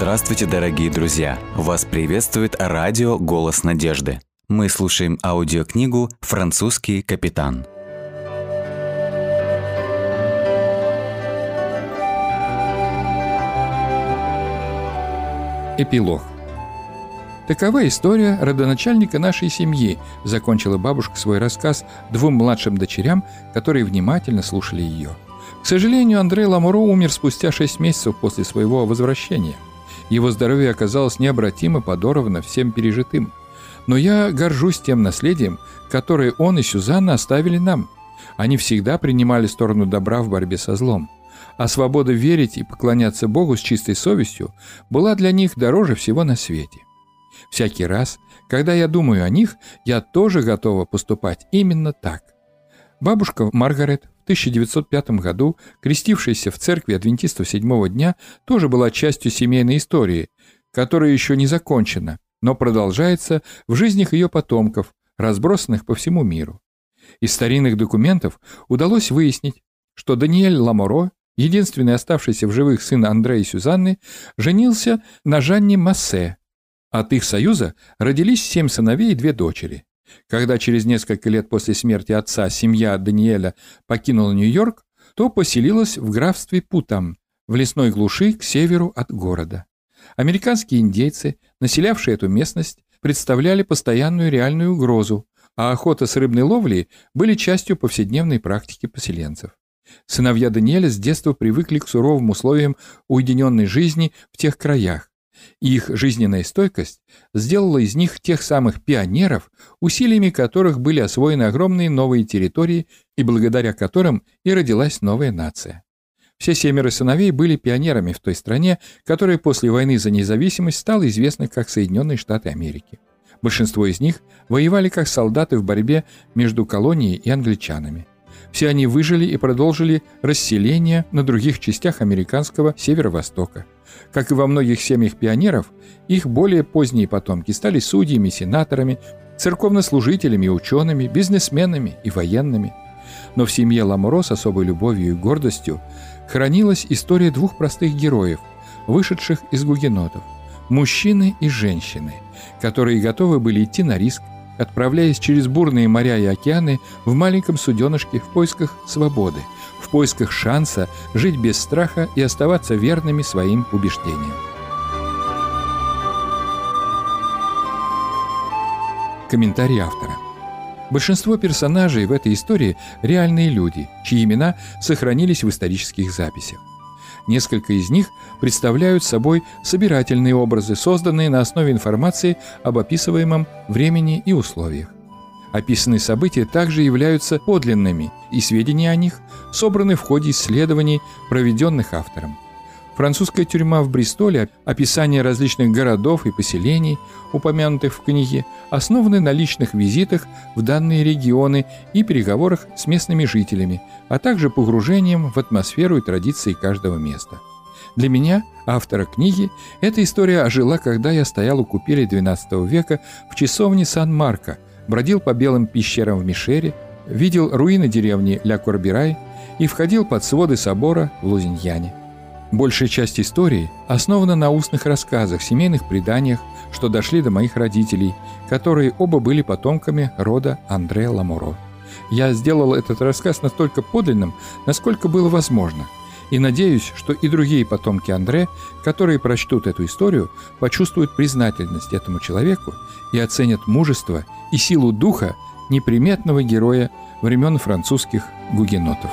Здравствуйте, дорогие друзья! Вас приветствует радио «Голос надежды». Мы слушаем аудиокнигу «Французский капитан». Эпилог. Такова история родоначальника нашей семьи, закончила бабушка свой рассказ двум младшим дочерям, которые внимательно слушали ее. К сожалению, Андрей Ламуро умер спустя шесть месяцев после своего возвращения. Его здоровье оказалось необратимо подорвано всем пережитым. Но я горжусь тем наследием, которое он и Сюзанна оставили нам. Они всегда принимали сторону добра в борьбе со злом а свобода верить и поклоняться Богу с чистой совестью была для них дороже всего на свете. Всякий раз, когда я думаю о них, я тоже готова поступать именно так. Бабушка Маргарет 1905 году, крестившаяся в церкви адвентистов седьмого дня, тоже была частью семейной истории, которая еще не закончена, но продолжается в жизнях ее потомков, разбросанных по всему миру. Из старинных документов удалось выяснить, что Даниэль Ламоро единственный оставшийся в живых сын Андрея и Сюзанны, женился на Жанне Массе. От их союза родились семь сыновей и две дочери. Когда через несколько лет после смерти отца семья Даниэля покинула Нью-Йорк, то поселилась в графстве Путам, в лесной глуши к северу от города. Американские индейцы, населявшие эту местность, представляли постоянную реальную угрозу, а охота с рыбной ловлей были частью повседневной практики поселенцев. Сыновья Даниэля с детства привыкли к суровым условиям уединенной жизни в тех краях. Их жизненная стойкость сделала из них тех самых пионеров, усилиями которых были освоены огромные новые территории и благодаря которым и родилась новая нация. Все семеро сыновей были пионерами в той стране, которая после войны за независимость стала известна как Соединенные Штаты Америки. Большинство из них воевали как солдаты в борьбе между колонией и англичанами. Все они выжили и продолжили расселение на других частях американского северо-востока. Как и во многих семьях пионеров, их более поздние потомки стали судьями, сенаторами, церковнослужителями, учеными, бизнесменами и военными. Но в семье Ламуро с особой любовью и гордостью хранилась история двух простых героев, вышедших из гугенотов – мужчины и женщины, которые готовы были идти на риск отправляясь через бурные моря и океаны в маленьком суденышке в поисках свободы, в поисках шанса жить без страха и оставаться верными своим убеждениям. Комментарий автора. Большинство персонажей в этой истории – реальные люди, чьи имена сохранились в исторических записях. Несколько из них представляют собой собирательные образы, созданные на основе информации об описываемом времени и условиях. Описанные события также являются подлинными, и сведения о них собраны в ходе исследований, проведенных автором. Французская тюрьма в Бристоле, описание различных городов и поселений, упомянутых в книге, основаны на личных визитах в данные регионы и переговорах с местными жителями, а также погружением в атмосферу и традиции каждого места. Для меня, автора книги, эта история ожила, когда я стоял у купели XII века в часовне Сан-Марко, бродил по белым пещерам в Мишере, видел руины деревни Ля Корбирай и входил под своды собора в Лузиньяне. Большая часть истории основана на устных рассказах, семейных преданиях, что дошли до моих родителей, которые оба были потомками рода Андре Ламуро. Я сделал этот рассказ настолько подлинным, насколько было возможно, и надеюсь, что и другие потомки Андре, которые прочтут эту историю, почувствуют признательность этому человеку и оценят мужество и силу духа неприметного героя времен французских гугенотов.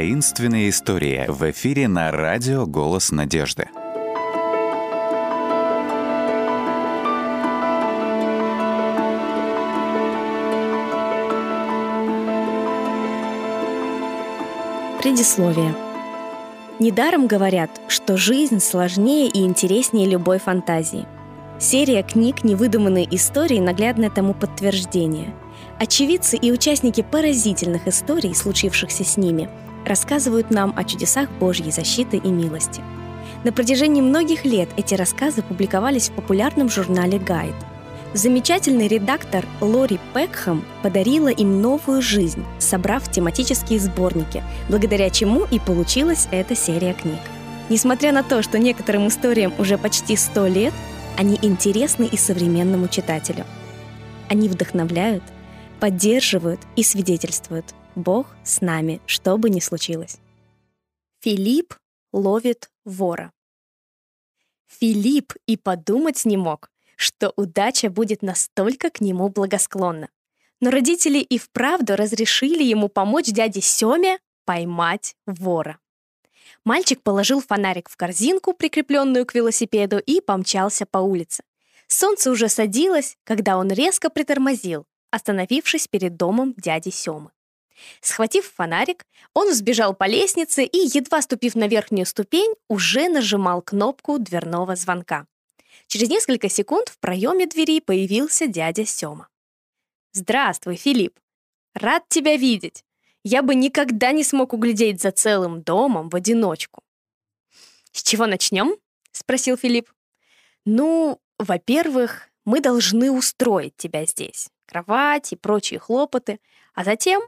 Мной. Таинственные истории в эфире на радио «Голос надежды». Предисловие. Недаром говорят, что жизнь сложнее и интереснее любой фантазии. Серия книг «Невыдуманные истории» — наглядное тому подтверждение. Очевидцы и участники поразительных историй, случившихся с ними, рассказывают нам о чудесах Божьей защиты и милости. На протяжении многих лет эти рассказы публиковались в популярном журнале «Гайд». Замечательный редактор Лори Пекхэм подарила им новую жизнь, собрав тематические сборники, благодаря чему и получилась эта серия книг. Несмотря на то, что некоторым историям уже почти 100 лет, они интересны и современному читателю. Они вдохновляют, поддерживают и свидетельствуют «Бог с нами, что бы ни случилось». Филипп ловит вора. Филипп и подумать не мог, что удача будет настолько к нему благосклонна. Но родители и вправду разрешили ему помочь дяде Семе поймать вора. Мальчик положил фонарик в корзинку, прикрепленную к велосипеду, и помчался по улице. Солнце уже садилось, когда он резко притормозил, остановившись перед домом дяди Семы. Схватив фонарик, он взбежал по лестнице и, едва ступив на верхнюю ступень, уже нажимал кнопку дверного звонка. Через несколько секунд в проеме двери появился дядя Сёма. «Здравствуй, Филипп! Рад тебя видеть! Я бы никогда не смог углядеть за целым домом в одиночку». «С чего начнем?» — спросил Филипп. «Ну, во-первых, мы должны устроить тебя здесь. Кровать и прочие хлопоты. А затем,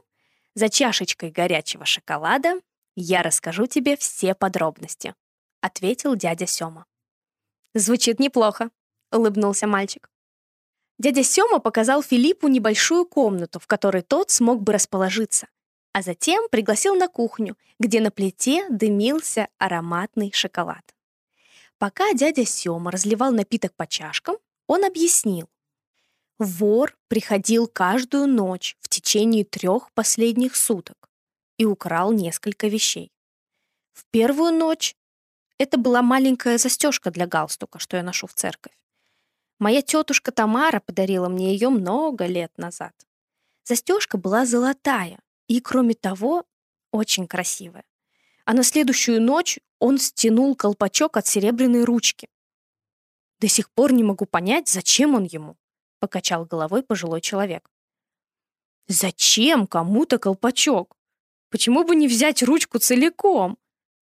за чашечкой горячего шоколада, я расскажу тебе все подробности», — ответил дядя Сёма. «Звучит неплохо», — улыбнулся мальчик. Дядя Сёма показал Филиппу небольшую комнату, в которой тот смог бы расположиться, а затем пригласил на кухню, где на плите дымился ароматный шоколад. Пока дядя Сёма разливал напиток по чашкам, он объяснил. Вор приходил каждую ночь в течение трех последних суток и украл несколько вещей. В первую ночь это была маленькая застежка для галстука, что я ношу в церковь. Моя тетушка Тамара подарила мне ее много лет назад. Застежка была золотая и, кроме того, очень красивая. а на следующую ночь он стянул колпачок от серебряной ручки. До сих пор не могу понять, зачем он ему, покачал головой пожилой человек. Зачем кому-то колпачок? Почему бы не взять ручку целиком?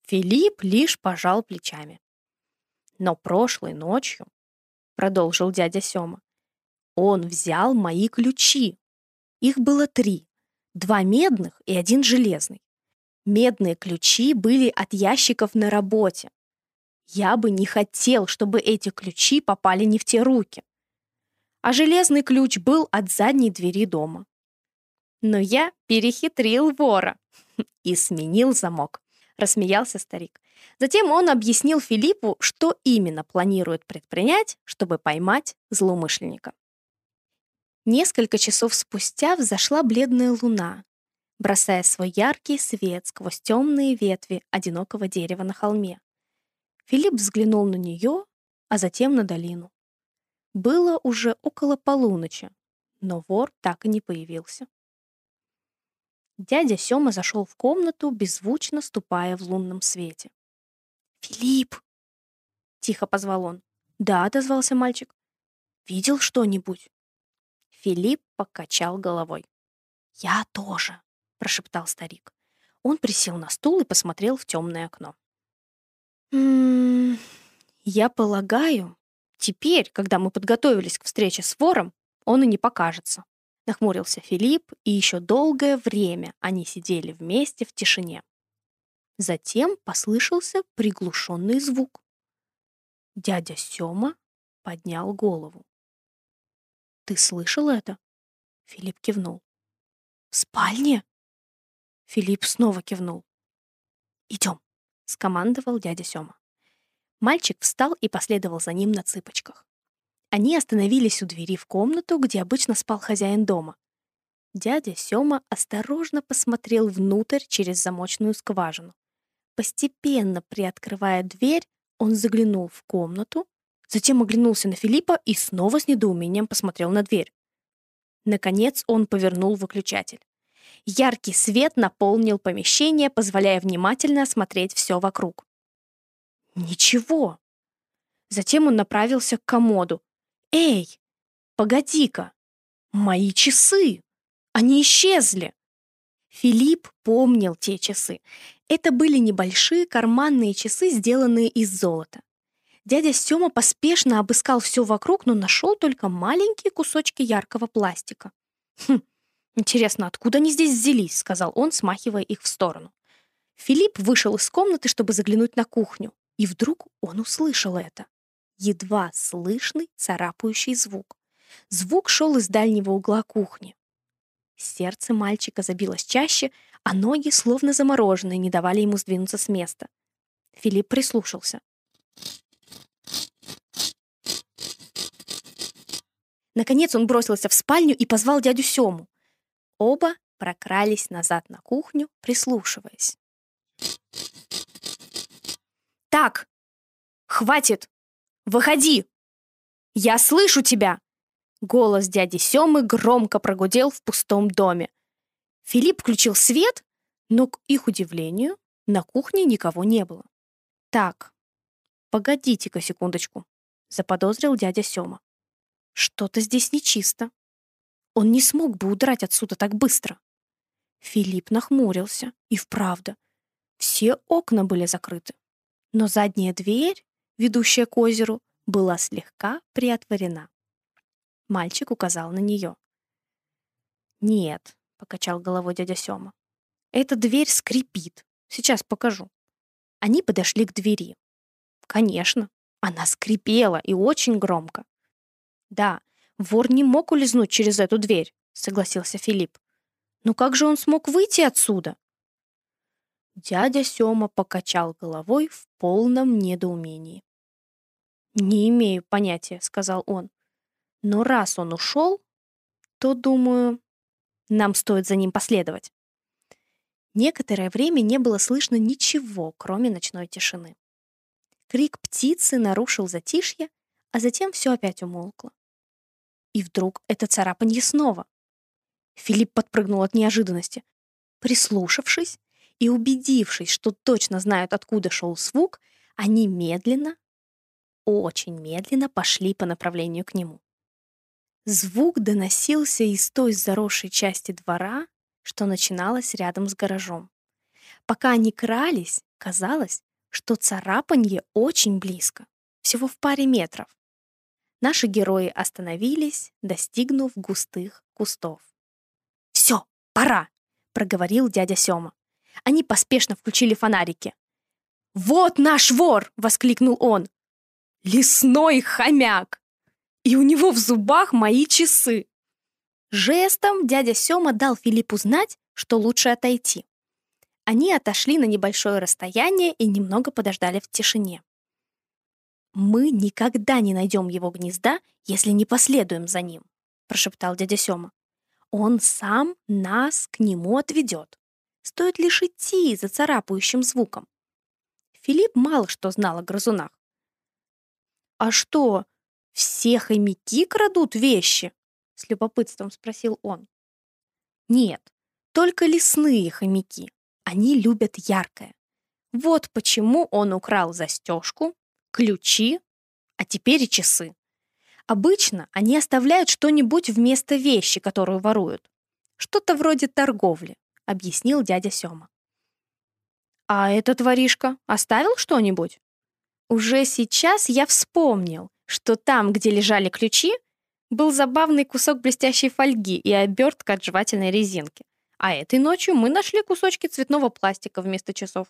Филипп лишь пожал плечами. Но прошлой ночью, продолжил дядя Сёма, он взял мои ключи. Их было три. Два медных и один железный. Медные ключи были от ящиков на работе. Я бы не хотел, чтобы эти ключи попали не в те руки. А железный ключ был от задней двери дома. Но я перехитрил вора и сменил замок. Рассмеялся старик. Затем он объяснил Филиппу, что именно планирует предпринять, чтобы поймать злоумышленника. Несколько часов спустя взошла бледная луна, бросая свой яркий свет сквозь темные ветви одинокого дерева на холме. Филипп взглянул на нее, а затем на долину. Было уже около полуночи, но вор так и не появился. Дядя Сёма зашел в комнату, беззвучно ступая в лунном свете. «Филипп!» — тихо позвал он. «Да», — отозвался мальчик. «Видел что-нибудь?» Филипп покачал головой. «Я тоже», — прошептал старик. Он присел на стул и посмотрел в темное окно. «М -м, «Я полагаю, теперь, когда мы подготовились к встрече с вором, он и не покажется», — нахмурился Филипп, и еще долгое время они сидели вместе в тишине. Затем послышался приглушенный звук. Дядя Сёма поднял голову. Ты слышал это? Филипп кивнул. В спальне? Филипп снова кивнул. Идем, скомандовал дядя Сёма. Мальчик встал и последовал за ним на цыпочках. Они остановились у двери в комнату, где обычно спал хозяин дома. Дядя Сёма осторожно посмотрел внутрь через замочную скважину. Постепенно приоткрывая дверь, он заглянул в комнату Затем оглянулся на Филиппа и снова с недоумением посмотрел на дверь. Наконец он повернул выключатель. Яркий свет наполнил помещение, позволяя внимательно осмотреть все вокруг. Ничего. Затем он направился к комоду. «Эй, погоди-ка! Мои часы! Они исчезли!» Филипп помнил те часы. Это были небольшие карманные часы, сделанные из золота. Дядя Сёма поспешно обыскал все вокруг, но нашел только маленькие кусочки яркого пластика. «Хм, интересно, откуда они здесь взялись?» — сказал он, смахивая их в сторону. Филипп вышел из комнаты, чтобы заглянуть на кухню, и вдруг он услышал это. Едва слышный царапающий звук. Звук шел из дальнего угла кухни. Сердце мальчика забилось чаще, а ноги, словно замороженные, не давали ему сдвинуться с места. Филипп прислушался. Наконец он бросился в спальню и позвал дядю Сему. Оба прокрались назад на кухню, прислушиваясь. «Так, хватит! Выходи! Я слышу тебя!» Голос дяди Семы громко прогудел в пустом доме. Филипп включил свет, но, к их удивлению, на кухне никого не было. «Так, погодите-ка секундочку», — заподозрил дядя Сема. Что-то здесь нечисто. Он не смог бы удрать отсюда так быстро. Филипп нахмурился. И вправду. Все окна были закрыты. Но задняя дверь, ведущая к озеру, была слегка приотворена. Мальчик указал на нее. «Нет», — покачал головой дядя Сёма. «Эта дверь скрипит. Сейчас покажу». Они подошли к двери. Конечно, она скрипела и очень громко. Да, вор не мог улизнуть через эту дверь, согласился Филипп. Но как же он смог выйти отсюда? Дядя Сёма покачал головой в полном недоумении. «Не имею понятия», — сказал он. «Но раз он ушел, то, думаю, нам стоит за ним последовать». Некоторое время не было слышно ничего, кроме ночной тишины. Крик птицы нарушил затишье, а затем все опять умолкло. И вдруг это царапанье снова. Филипп подпрыгнул от неожиданности. Прислушавшись и убедившись, что точно знают, откуда шел звук, они медленно, очень медленно пошли по направлению к нему. Звук доносился из той заросшей части двора, что начиналась рядом с гаражом. Пока они крались, казалось, что царапанье очень близко, всего в паре метров. Наши герои остановились, достигнув густых кустов. «Все, пора!» — проговорил дядя Сёма. Они поспешно включили фонарики. «Вот наш вор!» — воскликнул он. «Лесной хомяк!» И у него в зубах мои часы. Жестом дядя Сёма дал Филиппу знать, что лучше отойти. Они отошли на небольшое расстояние и немного подождали в тишине. «Мы никогда не найдем его гнезда, если не последуем за ним», прошептал дядя Сёма. «Он сам нас к нему отведет. Стоит лишь идти за царапающим звуком». Филипп мало что знал о грызунах. «А что, все хомяки крадут вещи?» с любопытством спросил он. «Нет, только лесные хомяки. Они любят яркое. Вот почему он украл застежку, ключи, а теперь и часы. Обычно они оставляют что-нибудь вместо вещи, которую воруют. Что-то вроде торговли, объяснил дядя Сёма. А этот воришка оставил что-нибудь? Уже сейчас я вспомнил, что там, где лежали ключи, был забавный кусок блестящей фольги и обертка от жевательной резинки. А этой ночью мы нашли кусочки цветного пластика вместо часов.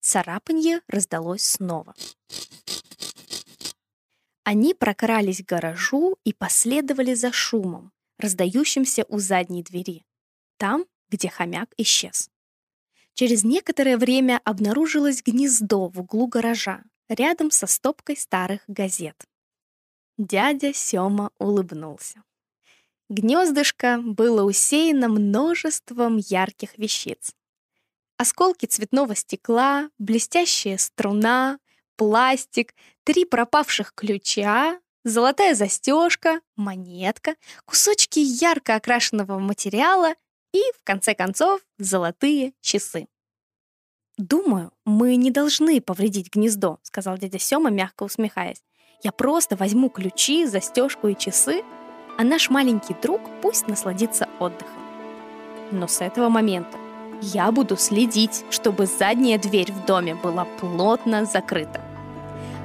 Царапанье раздалось снова. Они прокрались к гаражу и последовали за шумом, раздающимся у задней двери, там, где хомяк исчез. Через некоторое время обнаружилось гнездо в углу гаража, рядом со стопкой старых газет. Дядя Сёма улыбнулся. Гнездышко было усеяно множеством ярких вещиц. Осколки цветного стекла, блестящая струна, пластик, три пропавших ключа, золотая застежка, монетка, кусочки ярко окрашенного материала и, в конце концов, золотые часы. «Думаю, мы не должны повредить гнездо», — сказал дядя Сёма, мягко усмехаясь. «Я просто возьму ключи, застежку и часы, а наш маленький друг пусть насладится отдыхом. Но с этого момента я буду следить, чтобы задняя дверь в доме была плотно закрыта.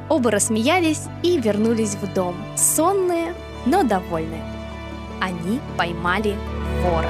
Оба рассмеялись и вернулись в дом, сонные, но довольные. Они поймали вора.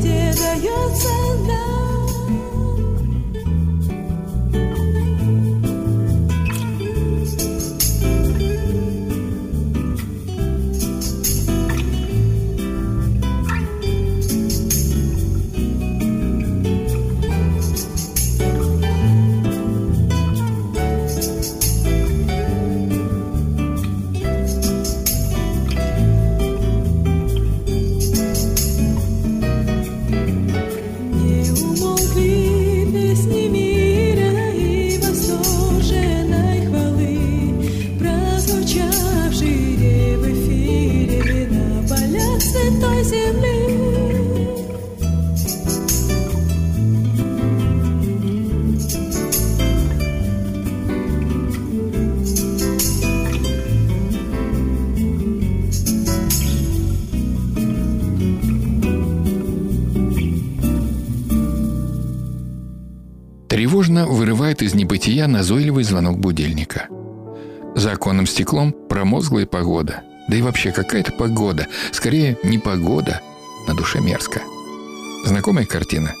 Во Христе дается нам. Тревожно вырывает из небытия назойливый звонок будильника. За оконным стеклом промозглая погода. Да и вообще какая-то погода. Скорее, не погода. На душе мерзко. Знакомая картина?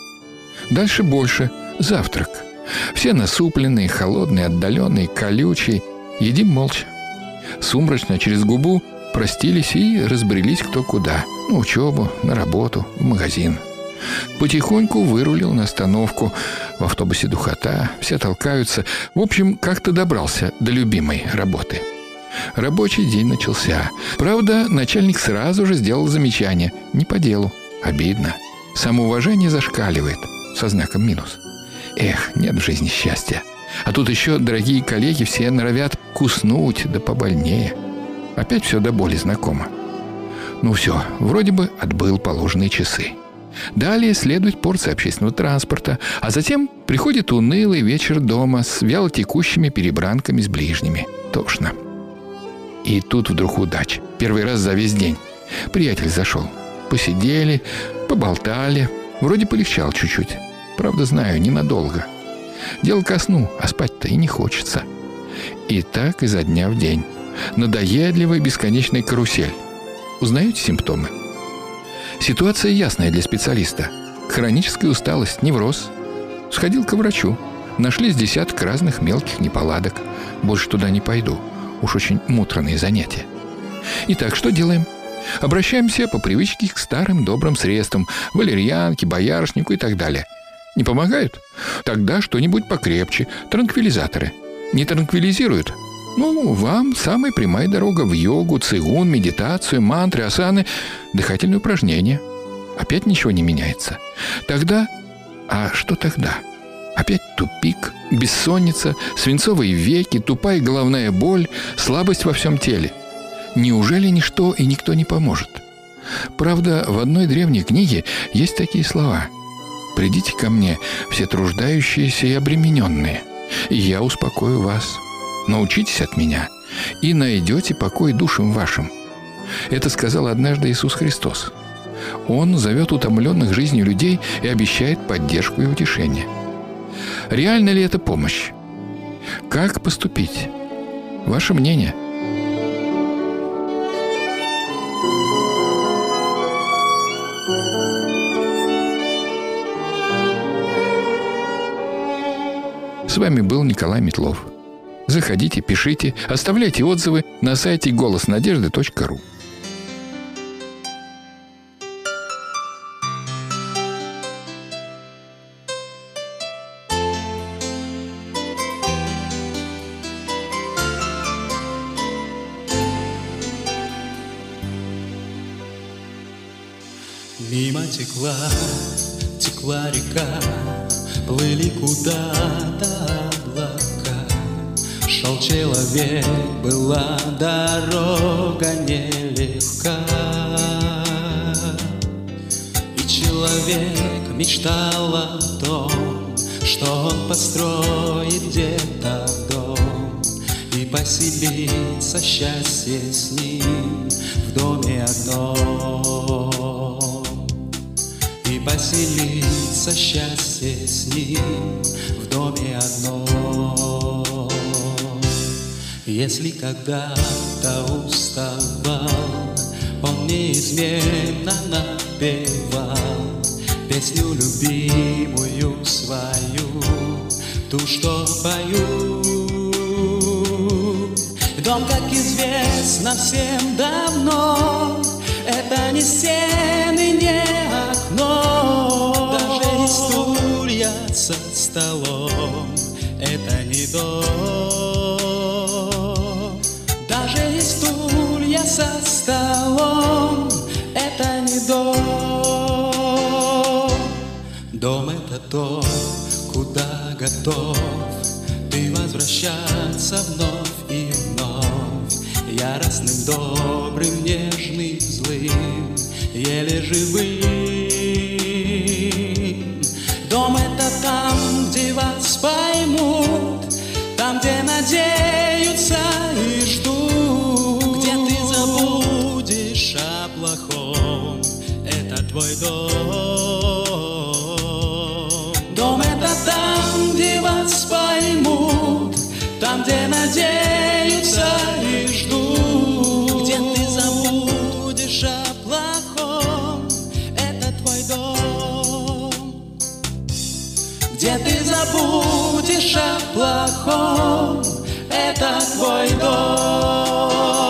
Дальше больше. Завтрак. Все насупленные, холодные, отдаленные, колючие. Едим молча. Сумрачно через губу простились и разбрелись кто куда. На учебу, на работу, в магазин. Потихоньку вырулил на остановку. В автобусе духота, все толкаются. В общем, как-то добрался до любимой работы. Рабочий день начался. Правда, начальник сразу же сделал замечание. Не по делу. Обидно. Самоуважение зашкаливает. Со знаком минус. Эх, нет в жизни счастья. А тут еще дорогие коллеги все норовят куснуть, да побольнее. Опять все до боли знакомо. Ну все, вроде бы отбыл положенные часы. Далее следует порция общественного транспорта, а затем приходит унылый вечер дома с вялотекущими перебранками с ближними. Тошно. И тут вдруг удача. Первый раз за весь день. Приятель зашел. Посидели, поболтали. Вроде полегчал чуть-чуть. Правда, знаю, ненадолго. Дело ко сну, а спать-то и не хочется. И так изо дня в день. Надоедливая бесконечная карусель. Узнаете симптомы? Ситуация ясная для специалиста. Хроническая усталость, невроз. Сходил к врачу. Нашлись десяток разных мелких неполадок. Больше туда не пойду. Уж очень муторные занятия. Итак, что делаем? Обращаемся по привычке к старым добрым средствам. Валерьянке, боярышнику и так далее. Не помогают? Тогда что-нибудь покрепче. Транквилизаторы. Не транквилизируют? Ну, вам самая прямая дорога в йогу, цигун, медитацию, мантры, асаны, дыхательные упражнения. Опять ничего не меняется. Тогда... А что тогда? Опять тупик, бессонница, свинцовые веки, тупая головная боль, слабость во всем теле. Неужели ничто и никто не поможет? Правда, в одной древней книге есть такие слова. «Придите ко мне, все труждающиеся и обремененные, и я успокою вас». Научитесь от меня, и найдете покой душам вашим». Это сказал однажды Иисус Христос. Он зовет утомленных жизнью людей и обещает поддержку и утешение. Реально ли это помощь? Как поступить? Ваше мнение – С вами был Николай Метлов. Заходите, пишите, оставляйте отзывы на сайте голоснадежды.ру. мечтал о том, что он построит где-то дом и поселится счастье с ним в доме одном и поселиться счастье с ним в доме одном. Если когда-то уставал, он неизменно напевал песню любимую свою, ту, что пою. Дом, как известно всем давно, это не стены, не окно, даже не стулья со столом. Это не дом, даже не стулья со столом. То, куда готов ты возвращаться вновь и вновь, яростным, добрым, нежным, злым, еле живым. Дом это там, где вас поймут, там, где надеются и ждут, где ты забудешь о плохом. Это твой дом. Забудешь о плохом Это твой дом